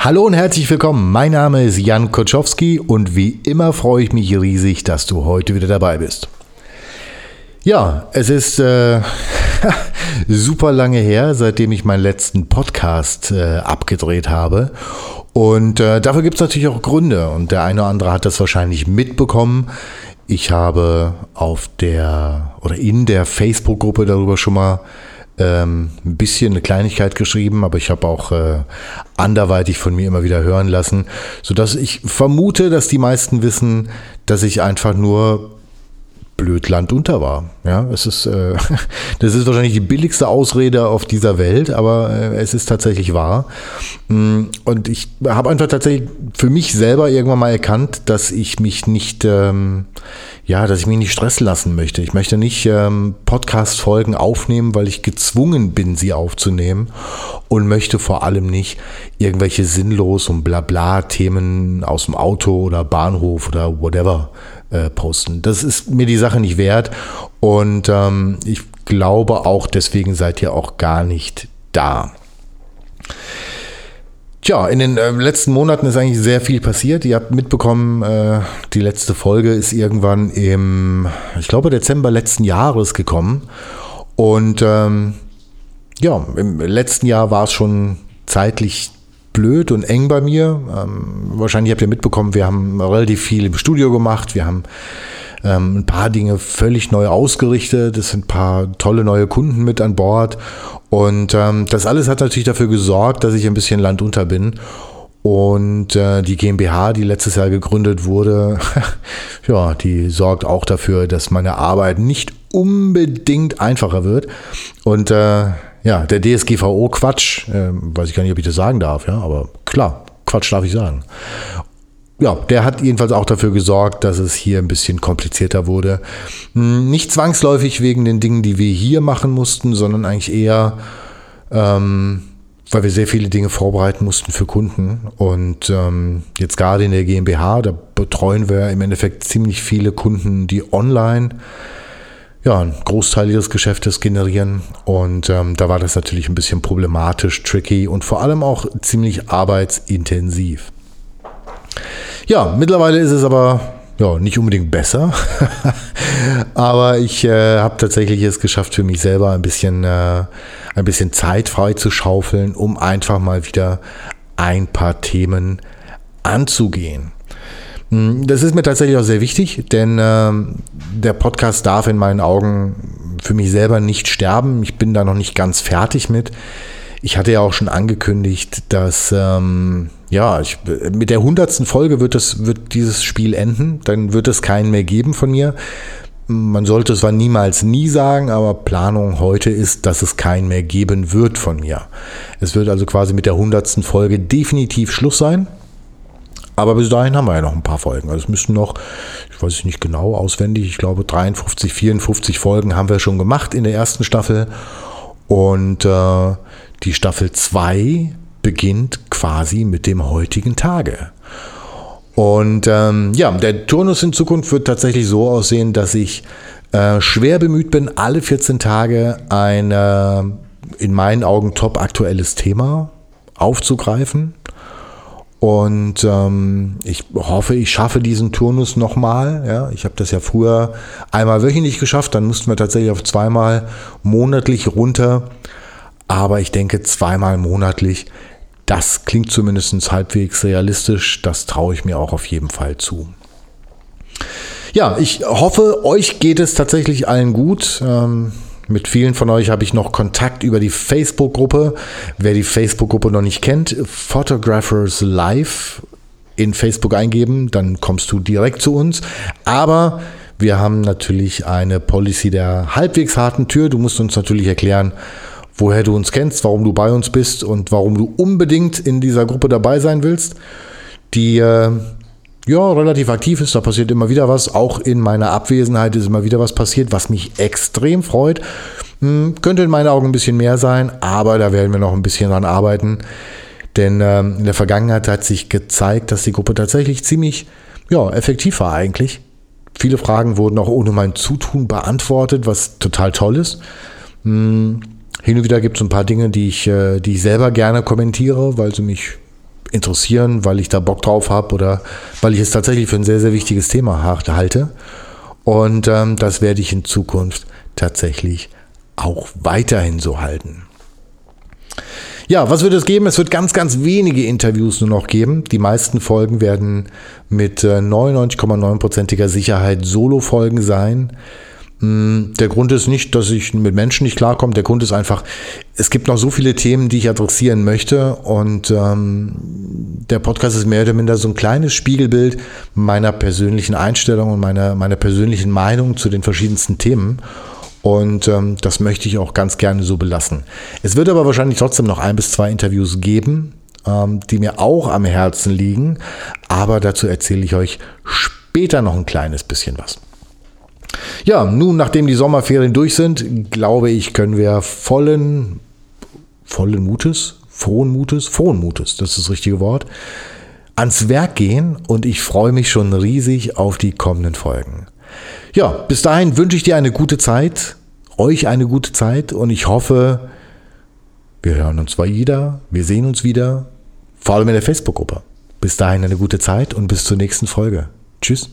Hallo und herzlich willkommen. Mein Name ist Jan Koczowski und wie immer freue ich mich riesig, dass du heute wieder dabei bist. Ja, es ist äh, super lange her, seitdem ich meinen letzten Podcast äh, abgedreht habe. Und äh, dafür gibt es natürlich auch Gründe. Und der eine oder andere hat das wahrscheinlich mitbekommen. Ich habe auf der oder in der Facebook-Gruppe darüber schon mal ähm, ein bisschen eine Kleinigkeit geschrieben, aber ich habe auch äh, anderweitig von mir immer wieder hören lassen, sodass ich vermute, dass die meisten wissen, dass ich einfach nur blöd landunter war. Ja, es ist, äh, das ist wahrscheinlich die billigste Ausrede auf dieser Welt, aber äh, es ist tatsächlich wahr. Mm, und ich habe einfach tatsächlich für mich selber irgendwann mal erkannt, dass ich mich nicht, ähm, ja, dass ich mich nicht stressen lassen möchte. Ich möchte nicht ähm, Podcast-Folgen aufnehmen, weil ich gezwungen bin, sie aufzunehmen und möchte vor allem nicht irgendwelche sinnlos und blabla Themen aus dem Auto oder Bahnhof oder whatever äh, posten. Das ist mir die Sache nicht wert und ähm, ich glaube auch, deswegen seid ihr auch gar nicht da. Tja, in den äh, letzten Monaten ist eigentlich sehr viel passiert. Ihr habt mitbekommen, äh, die letzte Folge ist irgendwann im, ich glaube, Dezember letzten Jahres gekommen. Und ähm, ja, im letzten Jahr war es schon zeitlich blöd und eng bei mir. Ähm, wahrscheinlich habt ihr mitbekommen, wir haben relativ viel im Studio gemacht. Wir haben ähm, ein paar Dinge völlig neu ausgerichtet. Es sind ein paar tolle neue Kunden mit an Bord. Und ähm, das alles hat natürlich dafür gesorgt, dass ich ein bisschen landunter bin. Und äh, die GmbH, die letztes Jahr gegründet wurde, ja, die sorgt auch dafür, dass meine Arbeit nicht unbedingt einfacher wird. Und äh, ja, der DSGVO-Quatsch, äh, weiß ich gar nicht, ob ich das sagen darf, ja, aber klar, Quatsch darf ich sagen. Ja, der hat jedenfalls auch dafür gesorgt, dass es hier ein bisschen komplizierter wurde. Hm, nicht zwangsläufig wegen den Dingen, die wir hier machen mussten, sondern eigentlich eher, ähm, weil wir sehr viele Dinge vorbereiten mussten für Kunden. Und ähm, jetzt gerade in der GmbH, da betreuen wir im Endeffekt ziemlich viele Kunden, die online ja, einen Großteil ihres Geschäftes generieren. Und ähm, da war das natürlich ein bisschen problematisch, tricky und vor allem auch ziemlich arbeitsintensiv. Ja, mittlerweile ist es aber ja, nicht unbedingt besser, aber ich äh, habe tatsächlich es geschafft, für mich selber ein bisschen, äh, ein bisschen Zeit frei zu schaufeln, um einfach mal wieder ein paar Themen anzugehen. Hm, das ist mir tatsächlich auch sehr wichtig, denn äh, der Podcast darf in meinen Augen für mich selber nicht sterben. Ich bin da noch nicht ganz fertig mit. Ich hatte ja auch schon angekündigt, dass ähm, ja, ich, mit der hundertsten Folge wird, es, wird dieses Spiel enden. Dann wird es keinen mehr geben von mir. Man sollte es zwar niemals nie sagen, aber Planung heute ist, dass es keinen mehr geben wird von mir. Es wird also quasi mit der hundertsten Folge definitiv Schluss sein. Aber bis dahin haben wir ja noch ein paar Folgen. Also es müssten noch, ich weiß nicht genau auswendig, ich glaube 53, 54 Folgen haben wir schon gemacht in der ersten Staffel. Und äh, die Staffel 2 beginnt quasi mit dem heutigen Tage. Und ähm, ja, der Turnus in Zukunft wird tatsächlich so aussehen, dass ich äh, schwer bemüht bin, alle 14 Tage ein äh, in meinen Augen top aktuelles Thema aufzugreifen und ähm, ich hoffe, ich schaffe diesen Turnus nochmal. Ja, ich habe das ja früher einmal wöchentlich geschafft, dann mussten wir tatsächlich auf zweimal monatlich runter. Aber ich denke, zweimal monatlich, das klingt zumindest halbwegs realistisch. Das traue ich mir auch auf jeden Fall zu. Ja, ich hoffe, euch geht es tatsächlich allen gut. Ähm, mit vielen von euch habe ich noch Kontakt über die Facebook-Gruppe. Wer die Facebook-Gruppe noch nicht kennt, Photographers Live in Facebook eingeben, dann kommst du direkt zu uns. Aber wir haben natürlich eine Policy der halbwegs harten Tür. Du musst uns natürlich erklären, woher du uns kennst, warum du bei uns bist und warum du unbedingt in dieser Gruppe dabei sein willst. Die äh, ja, relativ aktiv ist. Da passiert immer wieder was. Auch in meiner Abwesenheit ist immer wieder was passiert, was mich extrem freut. Hm, könnte in meinen Augen ein bisschen mehr sein, aber da werden wir noch ein bisschen dran arbeiten. Denn ähm, in der Vergangenheit hat sich gezeigt, dass die Gruppe tatsächlich ziemlich ja, effektiv war eigentlich. Viele Fragen wurden auch ohne mein Zutun beantwortet, was total toll ist. Hm, hin und wieder gibt es ein paar Dinge, die ich, äh, die ich selber gerne kommentiere, weil sie mich interessieren, weil ich da Bock drauf habe oder weil ich es tatsächlich für ein sehr, sehr wichtiges Thema halte. Und ähm, das werde ich in Zukunft tatsächlich auch weiterhin so halten. Ja, was wird es geben? Es wird ganz, ganz wenige Interviews nur noch geben. Die meisten Folgen werden mit 99,9%iger äh, Sicherheit Solo-Folgen sein. Mm, der Grund ist nicht, dass ich mit Menschen nicht klarkomme. Der Grund ist einfach, es gibt noch so viele Themen, die ich adressieren möchte. Und ähm, der Podcast ist mehr oder minder so ein kleines Spiegelbild meiner persönlichen Einstellung und meiner, meiner persönlichen Meinung zu den verschiedensten Themen. Und ähm, das möchte ich auch ganz gerne so belassen. Es wird aber wahrscheinlich trotzdem noch ein bis zwei Interviews geben, ähm, die mir auch am Herzen liegen. Aber dazu erzähle ich euch später noch ein kleines bisschen was. Ja, nun, nachdem die Sommerferien durch sind, glaube ich, können wir vollen, vollen Mutes, frohen Mutes, frohen Mutes, das ist das richtige Wort, ans Werk gehen und ich freue mich schon riesig auf die kommenden Folgen. Ja, bis dahin wünsche ich dir eine gute Zeit, euch eine gute Zeit und ich hoffe, wir hören uns wieder, wir sehen uns wieder, vor allem in der Facebook-Gruppe. Bis dahin eine gute Zeit und bis zur nächsten Folge. Tschüss.